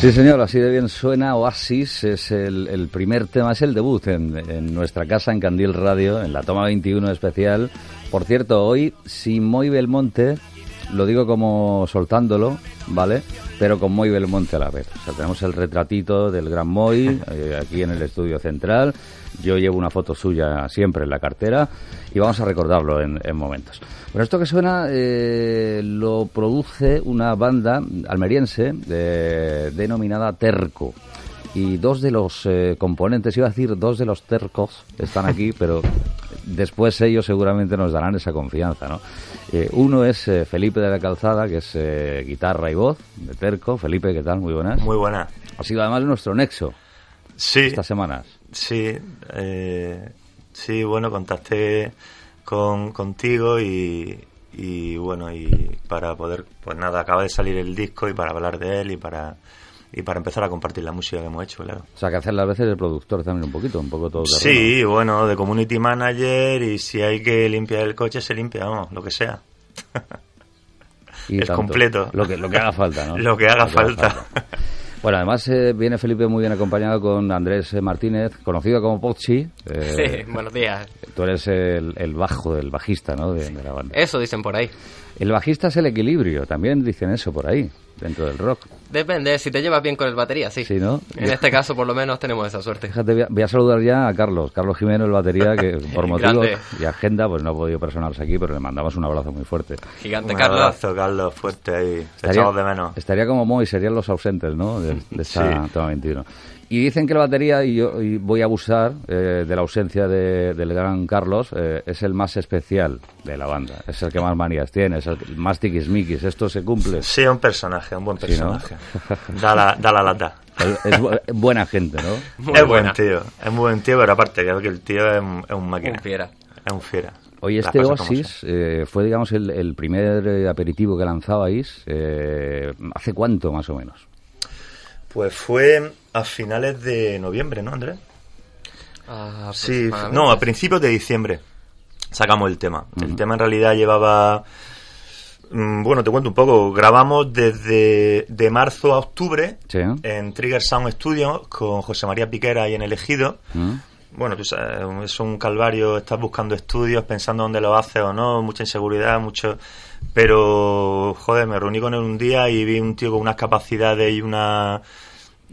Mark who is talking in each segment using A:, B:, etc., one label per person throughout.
A: Sí, señor, así de bien suena Oasis, es el, primer tema, es el debut en, nuestra casa, en Candil Radio, en la toma 21 especial. Por cierto, hoy Simoy Belmonte, lo digo como soltándolo, ¿vale? Pero con Moy Belmonte a la vez. O sea, tenemos el retratito del gran Moy eh, aquí en el estudio central. Yo llevo una foto suya siempre en la cartera y vamos a recordarlo en, momentos. Bueno, esto que suena eh, lo produce una banda almeriense denominada Terco. Y dos de los eh, componentes, iba a decir dos de los tercos, están aquí, pero después ellos seguramente nos darán esa confianza, ¿no? Eh, uno es Felipe de la Calzada, que es guitarra y voz de Terco. Felipe, ¿qué tal? Muy buenas.
B: Muy buenas.
A: Ha sido además nuestro nexo
B: sí.
A: estas semanas.
B: Sí, sí, bueno, contacté con, contigo y, y bueno, y para poder, pues nada, acaba de salir el disco y para hablar de él y para y para empezar a compartir la música que hemos hecho, claro.
A: O sea, que hacer las veces el productor también un poquito, un poco todo.
B: Sí, bueno, de community manager y si hay que limpiar el coche, se limpia, vamos, lo que sea. Es completo.
A: Lo que, lo que haga falta, ¿no?
B: lo que haga falta.
A: Bueno, además eh, viene Felipe muy bien acompañado con Andrés eh, Martínez, conocido como Pochi.
C: Eh, sí, buenos días.
A: Tú eres el, bajo, el bajista, ¿no? De, de la banda.
C: Eso dicen por ahí.
A: El bajista es el equilibrio, también dicen eso por ahí dentro del rock.
C: Depende, si te llevas bien con el batería, sí.
A: Sí, ¿no?
C: En este caso, por lo menos, tenemos esa suerte.
A: Fíjate, voy a, saludar ya a Carlos, Carlos Jiménez, el batería, que por motivos y agenda, pues no ha podido personarse aquí, pero le mandamos un abrazo muy fuerte.
C: Gigante,
B: un
C: Carlos.
B: abrazo, Carlos, fuerte ahí. Estaría, de menos.
A: Estaría como Moy, serían los ausentes, ¿no? De, esta toma 21. Y dicen que la batería, y yo voy a abusar eh, de la ausencia de, del gran Carlos, eh, es el más especial de la banda. Es el que más manías tiene, es el más tiquismiquis. ¿Esto se cumple?
B: Sí, un personaje, un buen personaje. da, la, da la lata.
A: Es, buena gente, ¿no?
B: es buen tío, es muy buen tío, pero aparte, creo que el tío es, un máquina.
C: Un fiera.
B: Es un fiera.
A: Oye, este Oasis eh, fue, digamos, el, el primer aperitivo que lanzabais. ¿Hace cuánto, más o menos?
B: Pues fue a finales de noviembre, ¿no, Andrés? Ah, sí, no, a principios de diciembre sacamos el tema. El tema en realidad llevaba... Mm, bueno, te cuento un poco. Grabamos desde de marzo a octubre en Trigger Sound Studio con José María Piquera y en El Ejido. Bueno, tú sabes, es un calvario, estás buscando estudios, pensando dónde lo haces o no, mucha inseguridad, mucho... Pero, joder, me reuní con él un día y vi un tío con unas capacidades y una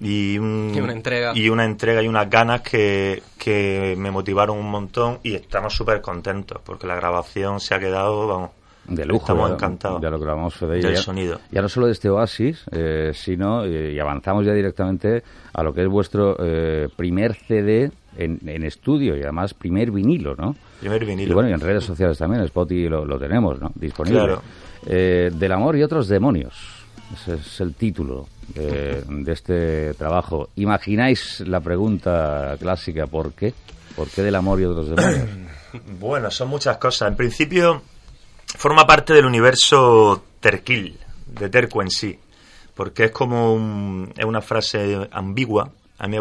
B: y,
C: una entrega.
B: y una entrega y unas ganas que, que me motivaron un montón y estamos súper contentos porque la grabación se ha quedado vamos
A: de lujo
B: estamos encantados
A: ya lo grabamos Fede,
B: del
A: ya,
B: sonido.
A: ya no solo de este oasis eh, sino eh, y avanzamos ya directamente a lo que es vuestro eh, primer CD en, en, estudio y además primer vinilo no
B: primer vinilo.
A: Y bueno y en redes sociales también Spotify lo, lo tenemos no disponible. Claro. del amor y otros demonios. Ese es el título de, este trabajo. ¿Imagináis la pregunta clásica ¿por qué? ¿Por qué del amor y otros demonios?
B: Bueno, son muchas cosas. En principio, forma parte del universo terquil, de Terco en sí, porque es como es una frase ambigua. A mí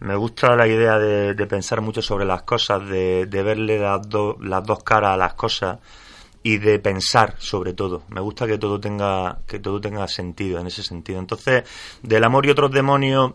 B: me gusta la idea de, pensar mucho sobre las cosas, de, verle las, las dos caras a las cosas y de pensar sobre todo. Me gusta que todo tenga que todo tenga sentido en ese sentido. Entonces, del amor y otros demonios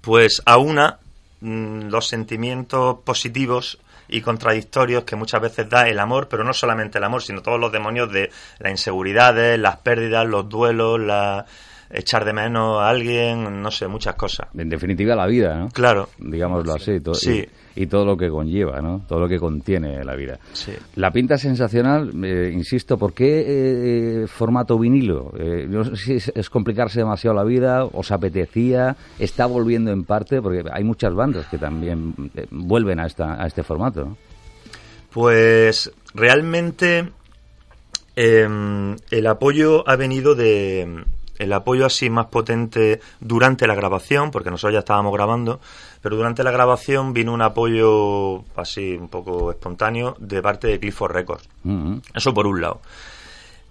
B: pues aúna mm, los sentimientos positivos y contradictorios que muchas veces da el amor, pero no solamente el amor, sino todos los demonios de las inseguridades, las pérdidas, los duelos, la echar de menos a alguien, no sé, muchas cosas.
A: En definitiva, la vida, ¿no?
B: Claro.
A: Digámoslo así.
B: sí
A: y todo lo que conlleva, ¿no? Todo lo que contiene la vida.
B: Sí.
A: La pinta sensacional, eh, insisto, ¿por qué eh, formato vinilo? Eh, no sé si es, complicarse demasiado la vida, os apetecía, está volviendo en parte, porque hay muchas bandas que también vuelven a, esta, a este formato. ¿no?
B: Pues realmente em, el apoyo ha venido de el apoyo así más potente durante la grabación, porque nosotros ya estábamos grabando, pero durante la grabación vino un apoyo así un poco espontáneo de parte de Clifford Records. Mm-hmm. Eso por un lado.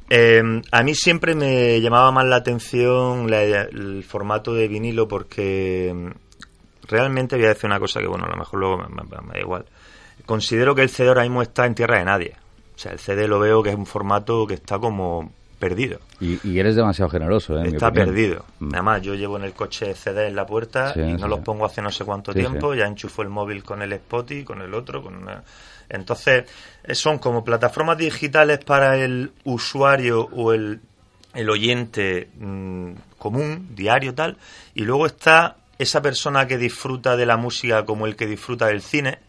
B: Em, a mí siempre me llamaba más la atención el formato de vinilo porque em, realmente voy a decir una cosa que, bueno, a lo mejor luego me, da igual. Considero que el CD ahora mismo está en tierra de nadie. O sea, el CD lo veo que es un formato que está como perdido.
A: Y, y eres demasiado generoso, ¿eh?
B: Está perdido.
A: Mm.
B: Además, yo llevo en el coche CD en la puerta
A: Sí,
B: y no
A: sí,
B: los pongo hace no sé cuánto
A: Sí,
B: tiempo. Ya enchufo el móvil con el Spotify, con el otro, con una... Entonces, eh, son como plataformas digitales para el usuario o el, el oyente mm, común, diario, tal. Y luego está esa persona que disfruta de la música como el que disfruta del cine,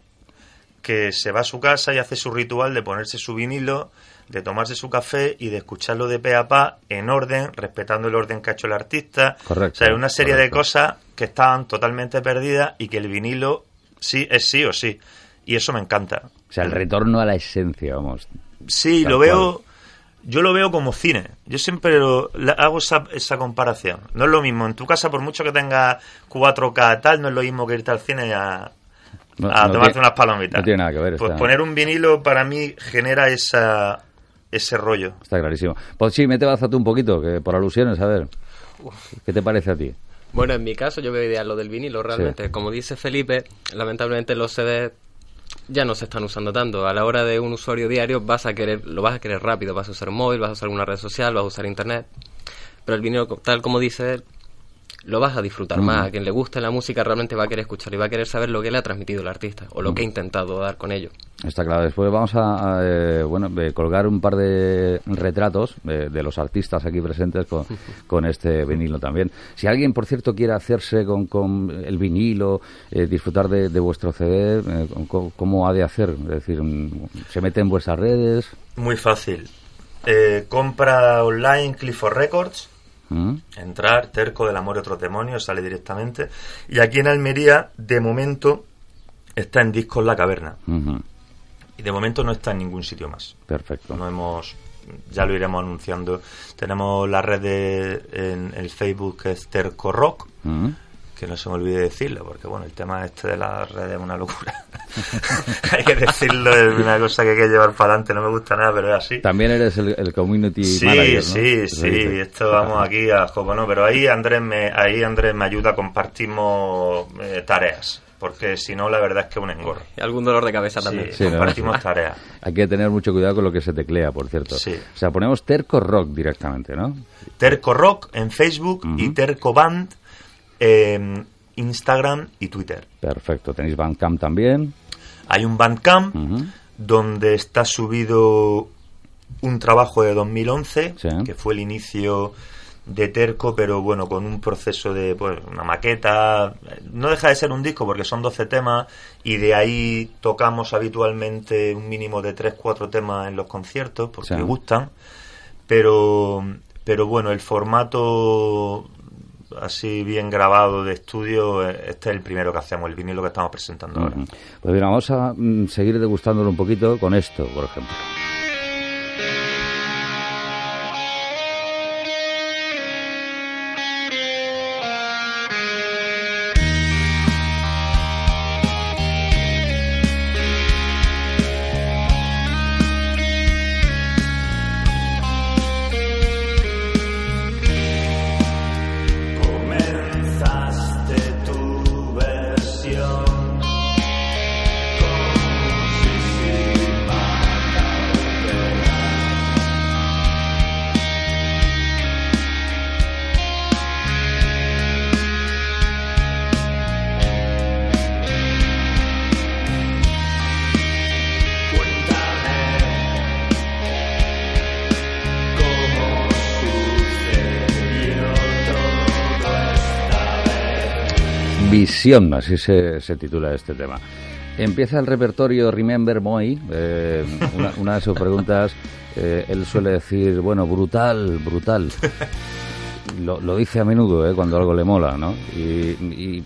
B: que se va a su casa y hace su ritual de ponerse su vinilo, de tomarse su café y de escucharlo de pe a pa en orden, respetando el orden que ha hecho el artista.
A: Correcto,
B: O sea, una serie de cosas que estaban totalmente perdidas y que el vinilo sí es sí o sí. Y eso me encanta.
A: O sea, el retorno a la esencia, vamos.
B: Sí,
A: Tal
B: lo veo. Yo lo veo como cine. Yo siempre lo- hago esa, esa comparación. No es lo mismo. En tu casa, por mucho que tengas 4K tal, no es lo mismo que irte al cine a,
A: No-
B: a
A: no
B: tomarte
A: tiene-
B: unas palomitas.
A: no tiene nada que ver,
B: Pues poner un vinilo para mí genera esa, ese rollo.
A: Está clarísimo. Pues sí, mete baza tú un poquito, que por alusiones, a ver. ¿Qué te parece a ti?
C: Bueno, en mi caso yo veo ideal lo del vinilo realmente. Como dice Felipe, lamentablemente los CDs ya no se están usando tanto. A la hora de un usuario diario vas a querer, lo vas a querer rápido, vas a usar un móvil, vas a usar alguna red social, vas a usar internet. Pero el vinilo, tal como dice él, lo vas a disfrutar más. A quien le guste la música realmente va a querer escucharlo y va a querer saber lo que le ha transmitido el artista o lo que ha intentado dar con ello.
A: Está claro. Después vamos a, a, eh, bueno, eh, colgar un par de retratos eh, de los artistas aquí presentes con, con este vinilo también. Si alguien, por cierto, quiere hacerse con, con el vinilo, eh, disfrutar de, de vuestro CD, eh, ¿cómo, ha de hacer? Es decir, ¿se mete en vuestras redes?
B: Muy fácil. Eh, compra online Clifford Records.
A: ¿Mm?
B: Entrar, Terco del Amor otros demonios, sale directamente. Y aquí en Almería, de momento, está en Discos La Caverna. Y de momento no está en ningún sitio más.
A: Perfecto.
B: No hemos, ya lo iremos anunciando. Tenemos la red de, en el Facebook que es Terco Rock,
A: ¿Mm?
B: Que no se me olvide decirlo, porque bueno, el tema este de las redes es una locura. hay que decirlo, es una cosa que hay que llevar para adelante, no me gusta nada, pero es así.
A: También eres el, el community
B: Sí,
A: manager, ¿no?
B: sí, sí, esto vamos aquí a no, pero ahí Andrés me, ahí Andrés me ayuda, compartimos eh, tareas, porque si no la verdad es que es un engorro.
C: Y algún dolor de cabeza
B: Sí,
C: también.
A: Sí, ¿no?
B: compartimos tareas.
A: Hay que tener mucho cuidado con lo que se teclea, por cierto.
B: Sí.
A: O sea, ponemos Terco Rock directamente, ¿no?
B: Terco Rock en Facebook y. Terco Band en Instagram y Twitter.
A: Perfecto. Tenéis Bandcamp también.
B: Hay un Bandcamp donde está subido un trabajo de 2011,
A: Sí.
B: que fue el inicio de Terco, pero bueno, con un proceso de pues, una maqueta. No deja de ser un disco porque son 12 temas y de ahí tocamos habitualmente un mínimo de 3-4 temas en los conciertos porque
A: Sí.
B: gustan. Pero, pero bueno, el formato así bien grabado de estudio, eh, este es el primero que hacemos, el vinilo que estamos presentando ahora.
A: Pues bien, vamos a mm, seguir degustándolo un poquito con esto, por ejemplo. Así se, se titula este tema. Empieza el repertorio Remember Moy. eh, una, de sus preguntas, eh, él suele decir, bueno, brutal, brutal. Lo, lo dice a menudo, eh, cuando algo le mola, ¿no? Y,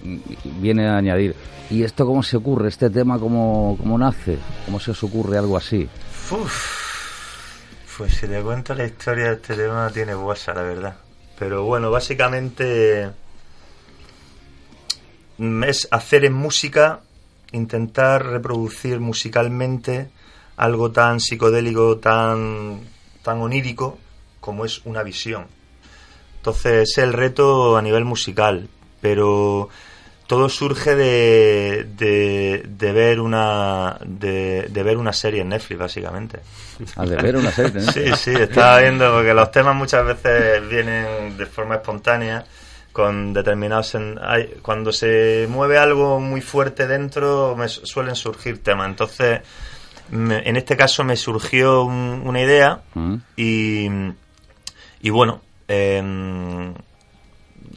A: viene a añadir, ¿y esto cómo se ocurre? ¿Este tema cómo, cómo nace? ¿Cómo se os ocurre algo así?
B: Uf, pues si te cuento la historia de este tema tiene huesa, la verdad. Pero bueno, básicamente es hacer en música, intentar reproducir musicalmente algo tan psicodélico, tan, tan onírico como es una visión. Entonces es el reto a nivel musical, pero todo surge de, de, ver una de, ver una serie en Netflix básicamente.
A: Ah, de ver una serie
B: sí sí estaba viendo porque los temas muchas veces vienen de forma espontánea con determinados cuando se mueve algo muy fuerte dentro me suelen surgir temas entonces en este caso me surgió una idea mm. y y bueno eh,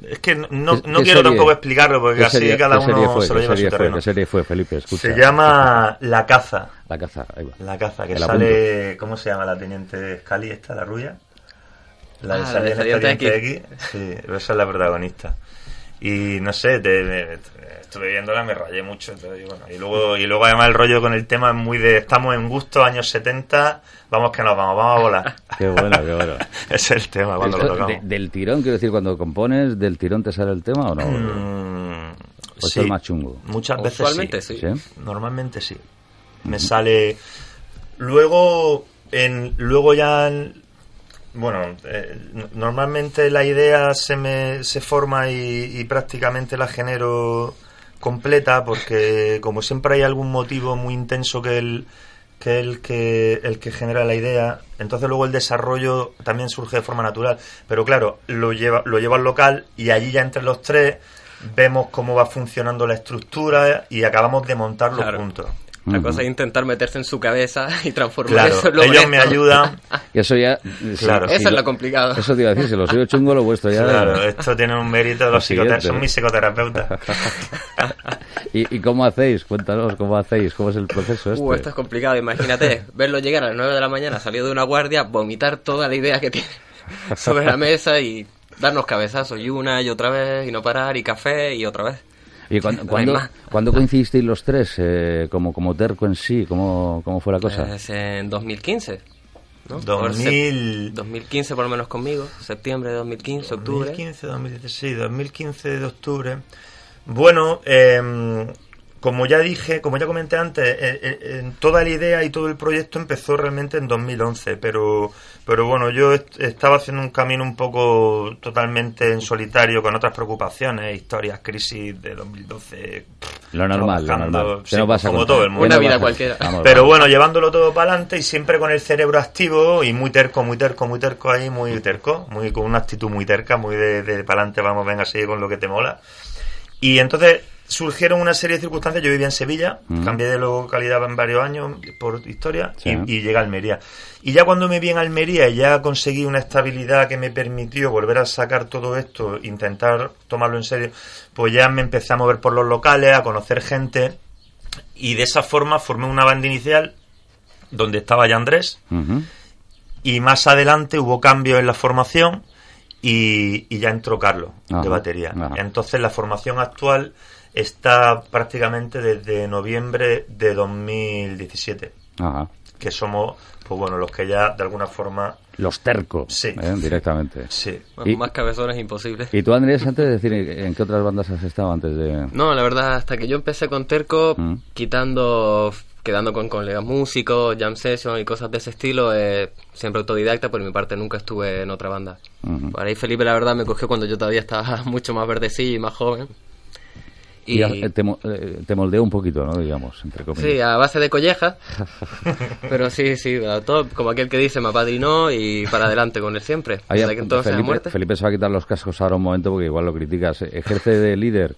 B: es que no, no quiero tampoco explicarlo porque así cada uno se lo lleva a su terreno.
A: ¿Qué serie fue, Felipe? Escucha,
B: se llama La Caza.
A: La Caza, ahí va.
B: La Caza, que sale... ¿Cómo se llama la teniente Scali esta, la rubia? La de ah, X. Sí, esa es la protagonista. Y no sé, te, estuve viéndola, me rayé mucho. y, bueno, y, luego, y luego además el rollo con el tema es muy de estamos en gusto, años 70, vamos que nos vamos, vamos a volar.
A: qué bueno, qué bueno.
B: es el tema cuando lo tocamos.
A: del tirón, quiero decir, cuando compones, ¿del tirón te sale el tema o no? Mm, ¿O es el más chungo?
B: Muchas veces sí. Normalmente sí. Me sale... Luego, en, luego ya bueno, eh, normalmente la idea se me se forma y, prácticamente la genero completa porque como siempre hay algún motivo muy intenso que el que el que el que genera la idea, entonces luego el desarrollo también surge de forma natural, pero claro, lo lleva lo lleva al local y allí ya entre los tres vemos cómo va funcionando la estructura y acabamos de montarlo juntos.
C: La cosa es intentar meterse en su cabeza y transformar eso
B: en lo Ellos me ayudan.
A: y eso ya.
C: Claro. Eso es lo complicado.
A: Eso te iba a decir, si lo sigo chungo, lo vuestro ya.
B: Claro, esto tiene un mérito. Los son mis psicoterapeutas.
A: ¿Y, ¿Y, cómo hacéis? Cuéntanos, ¿cómo hacéis? ¿Cómo es el proceso este?
C: Uh, esto es complicado. Imagínate, verlo llegar a las 9 de la mañana, salido de una guardia, vomitar toda la idea que tiene sobre la mesa y darnos cabezazos y una y otra vez y no parar y café y otra vez.
A: ¿Y cuándo, cuándo, coincidisteis los tres eh, como, como terco en sí? ¿Cómo, cómo fue la cosa?
C: Pues en 2015.
B: ¿no? 2000...
C: 2015 por lo menos conmigo, septiembre de 2015, octubre.
B: 2015, 2016, 2015 de octubre. Bueno, eh, como ya dije, como ya comenté antes, eh, eh, toda la idea y todo el proyecto empezó realmente en 2011, pero, pero bueno, yo estaba haciendo un camino un poco totalmente en solitario, con otras preocupaciones, historias, crisis de 2012.
A: Lo normal, lo normal.
B: como todo el mundo.
C: Una vida cualquiera.
B: pero bueno, llevándolo todo para adelante y siempre con el cerebro activo y muy terco, muy terco, muy terco ahí, muy terco, muy con una actitud muy terca, muy de, de para adelante, vamos, venga, sigue con lo que te mola. Y entonces surgieron una serie de circunstancias. Yo vivía en Sevilla, mm. cambié de localidad en varios años por historia y, y, llegué a Almería. Y ya cuando me vi en Almería y ya conseguí una estabilidad que me permitió volver a sacar todo esto, intentar tomarlo en serio, pues ya me empecé a mover por los locales, a conocer gente y de esa forma formé una banda inicial donde estaba ya Andrés y más adelante hubo cambios en la formación y, ya entró Carlos de batería. Entonces la formación actual está prácticamente desde noviembre de 2017. Ajá. Que somos, pues bueno, los que ya de alguna forma...
A: Los tercos, sí. ¿eh? directamente.
B: Sí.
C: y, más cabezones imposible.
A: ¿Y tú, Andrés, antes de decir en qué otras bandas has estado antes de...?
C: No, la verdad, hasta que yo empecé con Terco, mm. quitando quedando con colegas músicos, jam session y cosas de ese estilo, eh, siempre autodidacta, por mi parte nunca estuve en otra banda. Por ahí Felipe la verdad me cogió cuando yo todavía estaba mucho más verdecillo y más joven.
A: Y, eh, te, moldeó un poquito, ¿no? Digamos, entre comillas.
C: Sí, a base de colleja. pero sí, sí, todo, como aquel que dice, me apadrinó y para adelante con él siempre.
A: Felipe, se va a quitar los cascos ahora un momento porque igual lo criticas. ¿Ejerce de líder,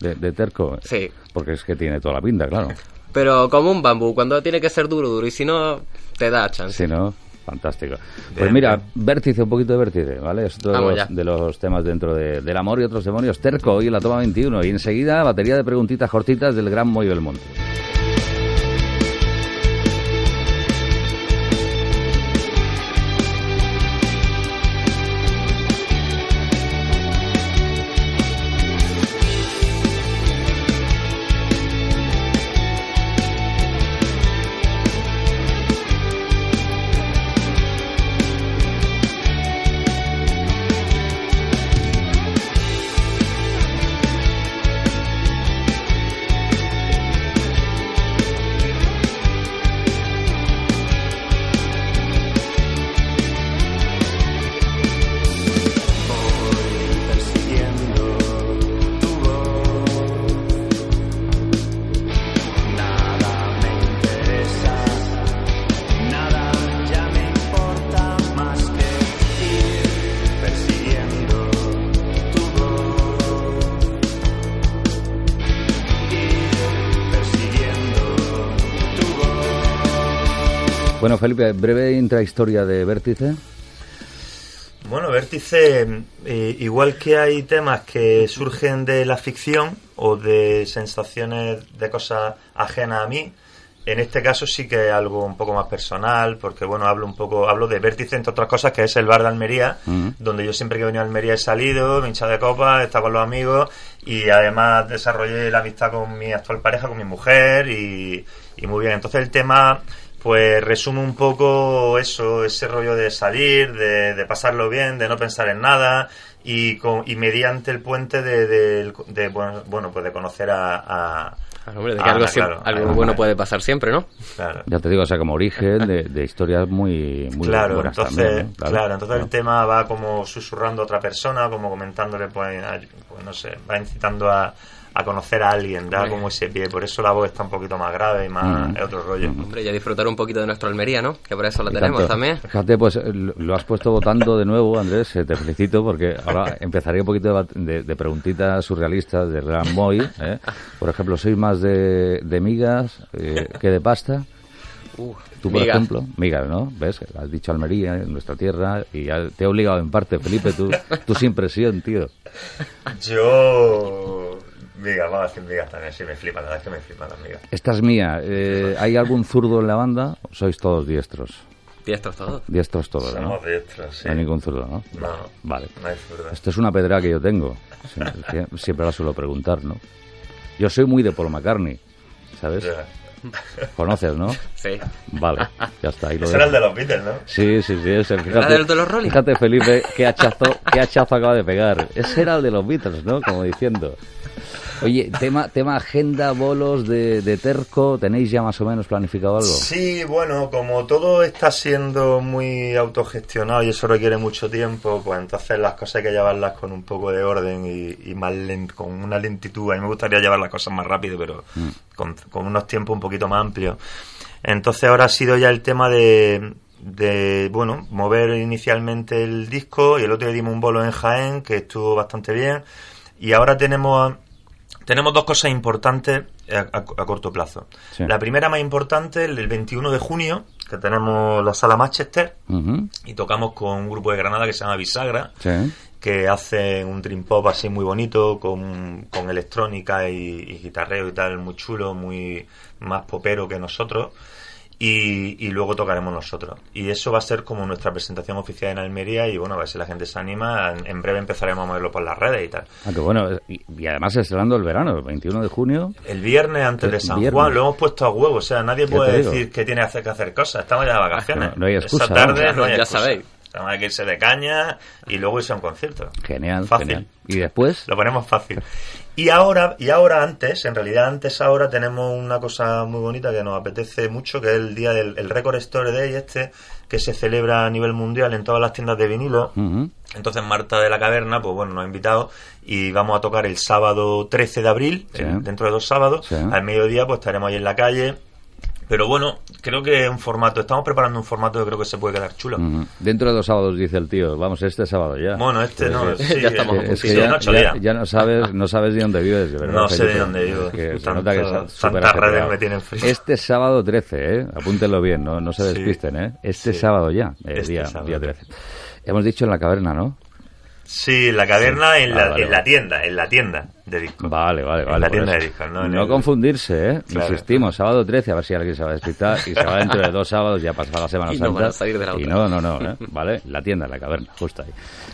A: de, terco?
C: Sí.
A: Porque es que tiene toda la pinta, claro.
C: Pero como un bambú, cuando tiene que ser duro, duro, y si no, te da chance.
A: Si no, Fantástico. Pues mira, vértice, un poquito de vértice, ¿vale? Es otro de los, temas dentro del amor y otros demonios. Terco, hoy en la toma 21. Y enseguida, batería de preguntitas cortitas del gran Moyo del Monte. Felipe, breve intrahistoria de Vértice.
B: Bueno, Vértice, eh, igual que hay temas que surgen de la ficción o de sensaciones de cosas ajenas a mí, en este caso sí que es algo un poco más personal, porque bueno, hablo un poco, hablo de Vértice, entre otras cosas, que es el bar de Almería, donde yo siempre que he venido a Almería he salido, me he hinchado de copa, he estado con los amigos y además desarrollé la amistad con mi actual pareja, con mi mujer y, y muy bien. Entonces el tema pues resume un poco eso, ese rollo de salir, de, pasarlo bien, de no pensar en nada y, con, y mediante el puente de, de, bueno, pues de conocer a,
C: hombre, de que algo, algo bueno puede pasar siempre, ¿no?
A: Claro. Ya te digo, o sea, como origen de, historias muy, muy
B: claro, buenas entonces, Claro, entonces el tema va como susurrando a otra persona, como comentándole, pues, pues no sé, va incitando a a conocer a alguien, da como ese pie. Por eso la voz está un poquito más grave y más es otro rollo.
C: Hombre, ya disfrutar un poquito de nuestra Almería, ¿no? Que por eso la tenemos también.
A: Fíjate, pues lo has puesto votando de nuevo, Andrés. Eh, te felicito porque ahora empezaría un poquito de, preguntitas surrealistas de Gran Moy. ¿eh? Por ejemplo, ¿sois más de, migas eh, que de pasta? Tú, por ejemplo, migas, ¿no? ¿Ves? Has dicho Almería, en nuestra tierra, y te he obligado en parte, Felipe, tú, tú sin presión, tío.
B: Yo Migas, vamos a decir migas también, sí, me flipan, la verdad es que me flipan las migas.
A: Esta es mía. Eh, ¿Hay algún zurdo en la banda o sois todos diestros?
C: Diestros todos.
A: Diestros todos, ¿no?
B: Somos diestros, sí.
A: No hay ningún zurdo, ¿no?
B: No,
A: vale.
B: no hay zurdo.
A: Esto es una pedra que yo tengo. Siempre, siempre la suelo preguntar, ¿no? Yo soy muy de Paul McCartney, ¿sabes? ¿Conoces, no?
C: Sí.
A: Vale, ya está. Ahí
B: lo Ese era el de los Beatles, ¿no?
A: Sí, sí, sí. Ese,
C: fíjate, el de los Rolling?
A: Fíjate, Felipe, qué hachazo, qué hachazo acaba de pegar. Ese era el de los Beatles, ¿no? Como diciendo. Oye, tema, tema agenda, bolos de, de, Terco, ¿tenéis ya más o menos planificado algo?
B: Sí, bueno, como todo está siendo muy autogestionado y eso requiere mucho tiempo, pues entonces las cosas hay que llevarlas con un poco de orden y, más con una lentitud. A mí me gustaría llevar las cosas más rápido, pero mm. con, con unos tiempos un poquito más amplios. Entonces ahora ha sido ya el tema de, de, bueno, mover inicialmente el disco y el otro día dimos un bolo en Jaén que estuvo bastante bien y ahora tenemos tenemos dos cosas importantes a, corto plazo. La primera más importante, el 21 de junio, que tenemos la sala Manchester y tocamos con un grupo de Granada que se llama Bisagra, que hace un dream pop así muy bonito, con, con electrónica y, y, guitarreo y tal, muy chulo, muy más popero que nosotros y, luego tocaremos nosotros. Y eso va a ser como nuestra presentación oficial en Almería y bueno, a ver si la gente se anima. En, breve empezaremos a moverlo por las redes y tal.
A: Ah, bueno, y, además es hablando el verano, el 21 de junio.
B: El viernes antes de San Juan, lo hemos puesto a huevo, o sea, nadie puede decir que tiene que hacer cosas, estamos ya de vacaciones.
A: No, hay excusa.
B: Esa tarde no, hay
C: ya sabéis.
B: Tenemos que irse de caña y luego irse a un concierto.
A: Genial, fácil. ¿Y después?
B: Lo ponemos fácil. Y ahora, y ahora antes, en realidad antes ahora tenemos una cosa muy bonita que nos apetece mucho, que es el día del Record Store Day este, que se celebra a nivel mundial en todas las tiendas de vinilo. Entonces Marta de la Caverna, pues bueno, nos ha invitado y vamos a tocar el sábado 13 de abril, dentro de dos sábados. Al mediodía pues estaremos ahí en la calle pero bueno, creo que es un formato, estamos preparando un formato que creo que se puede quedar chulo.
A: Dentro de dos sábados, dice el tío, vamos, este sábado ya.
B: Bueno, este no, sí,
C: ya estamos
A: es que ya, ya, no sabes, no sabes de dónde vives, de verdad.
B: No sé de dónde vivo.
A: Que nota que
B: tantas redes me tienen frío.
A: Este sábado 13, ¿eh? Apúntenlo bien, no, no se despisten, ¿eh? Este sábado ya, el este día, día 13. Hemos dicho en la caverna, ¿no?
B: Sí, la caverna en, la, en la tienda, en la tienda de.
A: Vale, vale, vale. En
B: la tienda de ¿no?
A: no confundirse, ¿eh? Insistimos, sábado 13, a ver si alguien se va a despistar, y se va dentro de dos sábados, ya pasará la Semana
C: y
A: Santa.
C: No a salir de la
A: y no, no, no, ¿eh? ¿vale? La tienda, la caverna, justo ahí.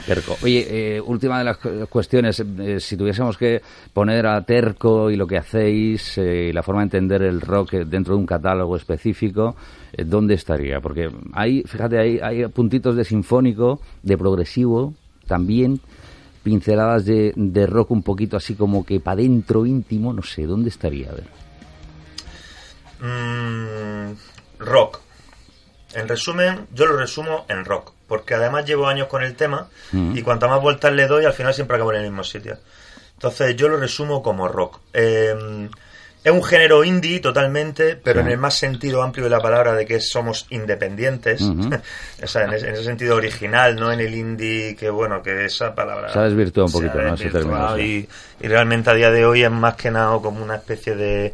A: Terco. Oye, eh, última de las cuestiones, eh, si tuviésemos que poner a Terco y lo que hacéis eh, y la forma de entender el rock dentro de un catálogo específico, ¿dónde estaría? Porque hay, fíjate, hay, hay puntitos de sinfónico, de progresivo, también pinceladas de, de rock un poquito así como que para dentro íntimo, no sé, ¿dónde estaría? A ver.
B: Mm, rock. En resumen, yo lo resumo en rock, porque además llevo años con el tema mm. y cuanto más vueltas le doy, al final siempre acabo en el mismo sitio. Entonces yo lo resumo como rock. Eh, es un género indie totalmente, pero en el más sentido amplio de la palabra de que somos independientes. o sea, en ese, sentido original, no en el indie que, bueno, que esa palabra...
A: Se ha desvirtuado un poquito, ¿no? Ese término,
B: y, y, realmente a día de hoy es más que nada como una especie de...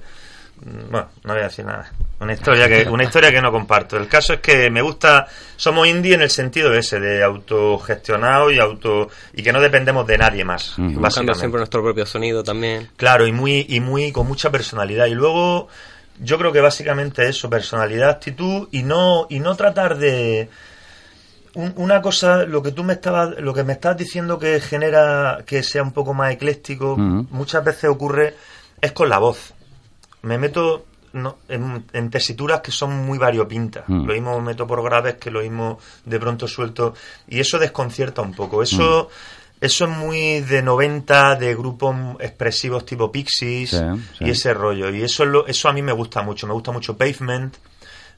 B: Mm, bueno, no voy a decir nada. Una historia que una historia que no comparto. El caso es que me gusta somos indie en el sentido ese de autogestionado y auto y que no dependemos de nadie más,
C: uh básicamente. siempre nuestro propio sonido también.
B: Claro, y muy y muy con mucha personalidad y luego yo creo que básicamente eso, personalidad, actitud y no y no tratar de una cosa, lo que tú me estabas, lo que me estás diciendo que genera que sea un poco más ecléctico, muchas veces ocurre es con la voz. Me meto no, en, tesituras que son muy variopintas. Mm. Lo mismo meto por graves que lo mismo de pronto suelto. Y eso desconcierta un poco. Eso, mm. eso es muy de 90, de grupos expresivos tipo Pixies y ese rollo. Y eso, lo, eso a mí me gusta mucho. Me gusta mucho Pavement.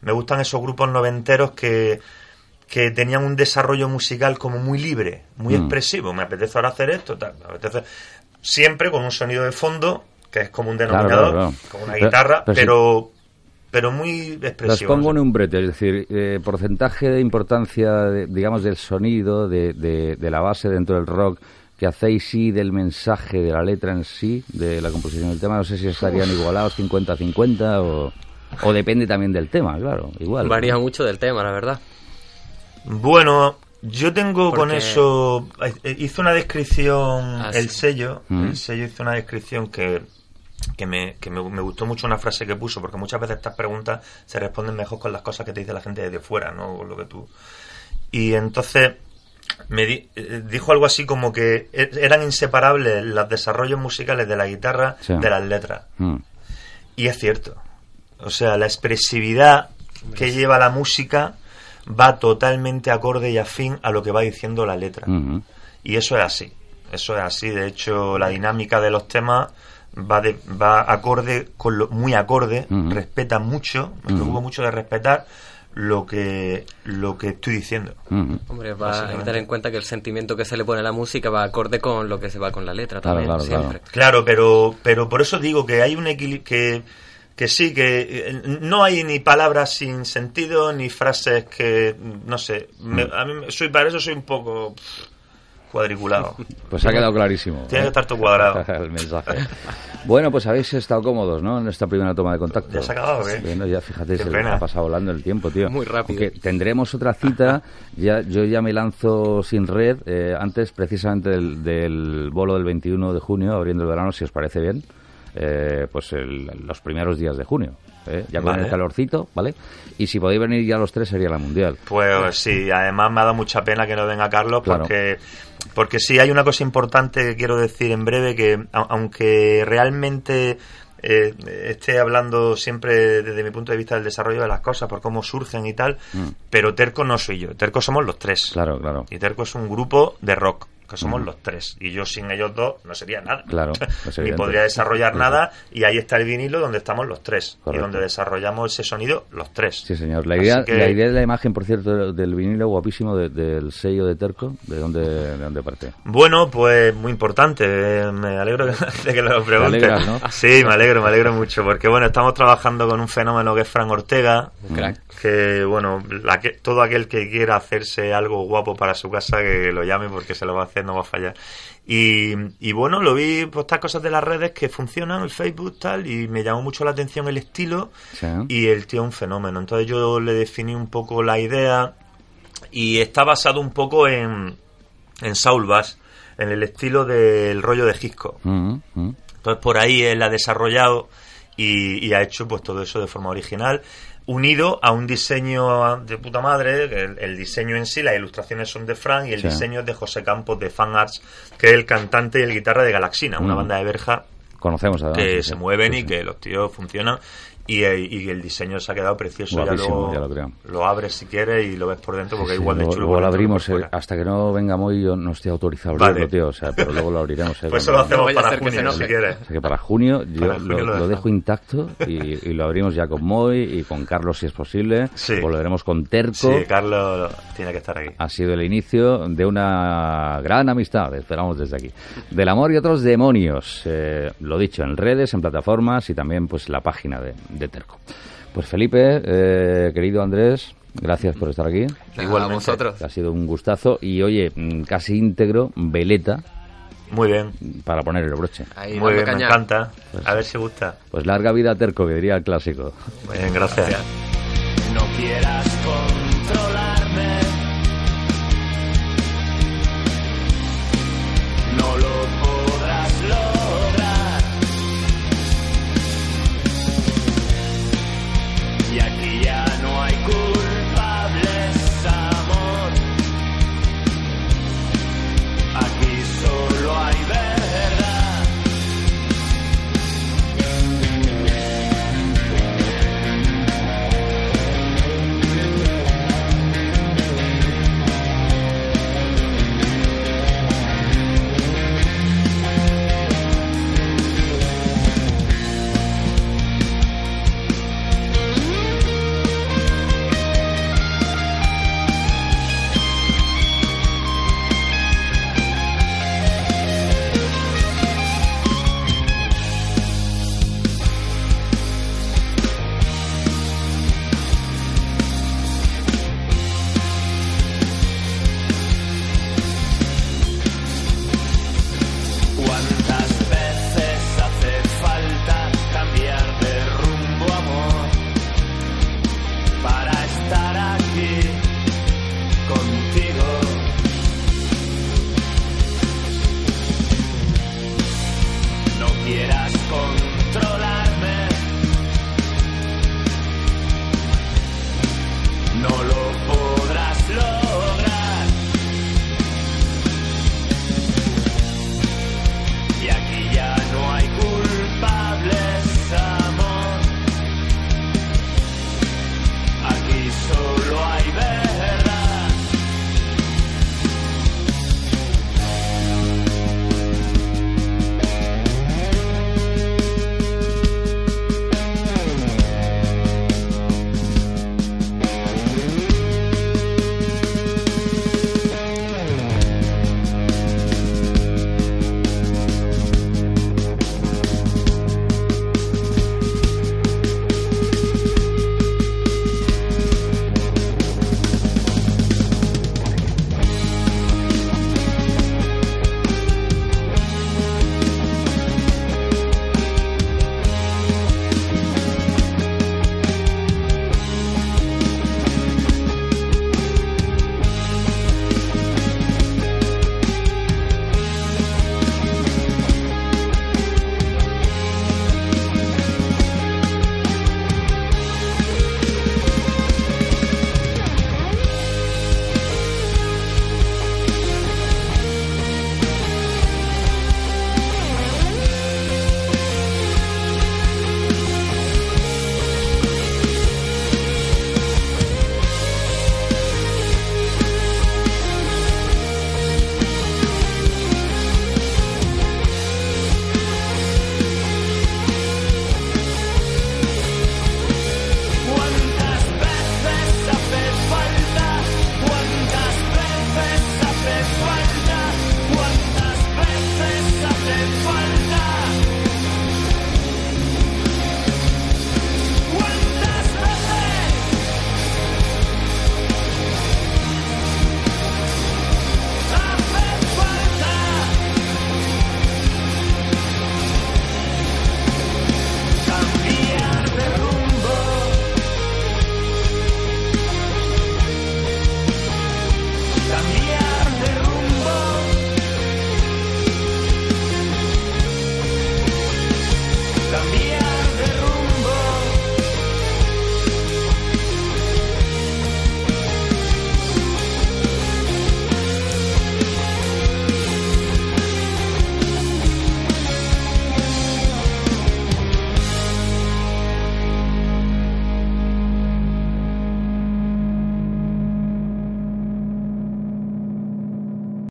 B: Me gustan esos grupos noventeros que, que tenían un desarrollo musical como muy libre, muy mm. expresivo. Me apetece ahora hacer esto, tal. Me apetece... Siempre con un sonido de fondo que es como un denominador, como una guitarra, pero, pero, muy expresivo.
A: Las pongo en un brete, es decir, eh, porcentaje de importancia, digamos, del sonido, de, de, la base dentro del rock que hacéis sí del mensaje, de la letra en sí, de la composición del tema. No sé si estarían igualados 50-50 o, o depende también del tema, claro, igual.
C: Varía mucho del tema, la verdad.
B: Bueno, yo tengo con eso. Eh, hizo una descripción, ah, el sello. El mm. sello hizo una descripción que que, me, que me, gustó mucho una frase que puso, porque muchas veces estas preguntas se responden mejor con las cosas que te dice la gente de fuera, ¿no? lo que tú... Y entonces me eh, dijo algo así como que e, eran inseparables los desarrollos musicales de la guitarra de las letras. Mm. Y es cierto. O sea, la expresividad que lleva la música va totalmente acorde y afín a lo que va diciendo la letra. Mm-hmm. Y eso es así. Eso es así. De hecho, la dinámica de los temas va, de, va acorde, con lo, muy acorde, respeta mucho, me preocupo mucho de respetar lo que lo que estoy diciendo.
C: Hombre, va a tener en cuenta que el sentimiento que se le pone a la música va acorde con lo que se va con la letra también,
B: claro,
C: siempre.
B: Claro. pero pero por eso digo que hay un equilibrio que que sí, que eh, no hay ni palabras sin sentido ni frases que no sé, a mí soy para eso soy un poco cuadriculado.
A: Pues ha quedado clarísimo.
B: Tiene que estar todo cuadrado.
A: el mensaje. Bueno, pues habéis estado cómodos, ¿no? En esta primera toma de contacto.
B: Ya se ha acabado, ¿eh?
A: Bueno, ya fíjate, se ha pasado volando el tiempo, tío.
C: Muy rápido. Porque
A: tendremos otra cita, ya yo ya me lanzo sin red, eh, antes precisamente del, del bolo del 21 de junio, abriendo el verano, si os parece bien. Eh, pues los primeros días de junio. ¿eh? Ya con el calorcito, ¿vale? Y si podéis venir ya los tres sería la mundial.
B: Pues sí, además me ha dado mucha pena que no venga Carlos porque, porque sí hay una cosa importante que quiero decir en breve, que aunque realmente... Eh, esté hablando siempre desde mi punto de vista del desarrollo de las cosas, por cómo surgen y tal, mm. pero Terco no soy yo, Terco somos los tres.
A: Claro, claro.
B: Y Terco es un grupo de rock que somos los tres. Y yo sin ellos dos no sería nada.
A: Claro.
B: Ni podría desarrollar nada. Y ahí está el vinilo donde estamos los tres. Y donde desarrollamos ese sonido los tres.
A: Sí, señor. La idea, la idea de la imagen, por cierto, del vinilo guapísimo del sello de Terco, ¿de dónde, de dónde parte?
B: Bueno, pues muy importante. Me alegro de que lo preguntes. Sí, me alegro, me alegro mucho. Porque bueno, estamos trabajando con un fenómeno que es Fran Ortega. Que bueno, todo aquel que quiera hacerse algo guapo para su casa, que lo llame porque se lo va a hacer no va a fallar. Y, bueno, lo vi por estas cosas de las redes que funcionan, el Facebook tal, y me llamó mucho la atención el estilo y el tío un fenómeno. Entonces yo le definí un poco la idea y está basado un poco en, en Saul Bass, en el estilo del rollo de Gisco. Mm, mm. Entonces por ahí él ha desarrollado y, y ha hecho pues todo eso de forma original unido a un diseño de puta madre, el, el, diseño en sí, las ilustraciones son de Frank y el diseño es de José Campos de Fan Arts, que es el cantante y el guitarra de Galaxina, una mm. banda de verja
A: Conocemos
B: que se mueven y que los tíos funcionan y, eh, y, el diseño se ha quedado precioso. ya, lo, lo, abres si quieres y lo ves por dentro porque igual de chulo.
A: Luego lo abrimos, eh, hasta que no venga Moy yo no estoy autorizado a abrirlo, tío. O sea, pero luego lo abriremos.
B: Eh, pues eso lo hacemos para junio, si quieres.
A: O sea, que para junio yo lo, dejo intacto y, lo abrimos ya con Moy y con Carlos si es posible. Sí. Volveremos con Terco.
B: Sí, Carlos tiene que estar aquí.
A: Ha sido el inicio de una gran amistad, esperamos desde aquí. Del amor y otros demonios. Eh, lo dicho, en redes, en plataformas y también pues la página de de Terco. Pues Felipe, eh, querido Andrés, gracias por estar aquí.
C: Igual a vosotros.
A: Ha sido un gustazo y oye, mm, casi íntegro, veleta,
B: Muy bien.
A: Para poner el broche.
B: Muy bien, me encanta. Pues a ver si gusta.
A: Pues larga vida terco, que diría el clásico.
B: Muy bien, gracias.
D: No quieras controlarme.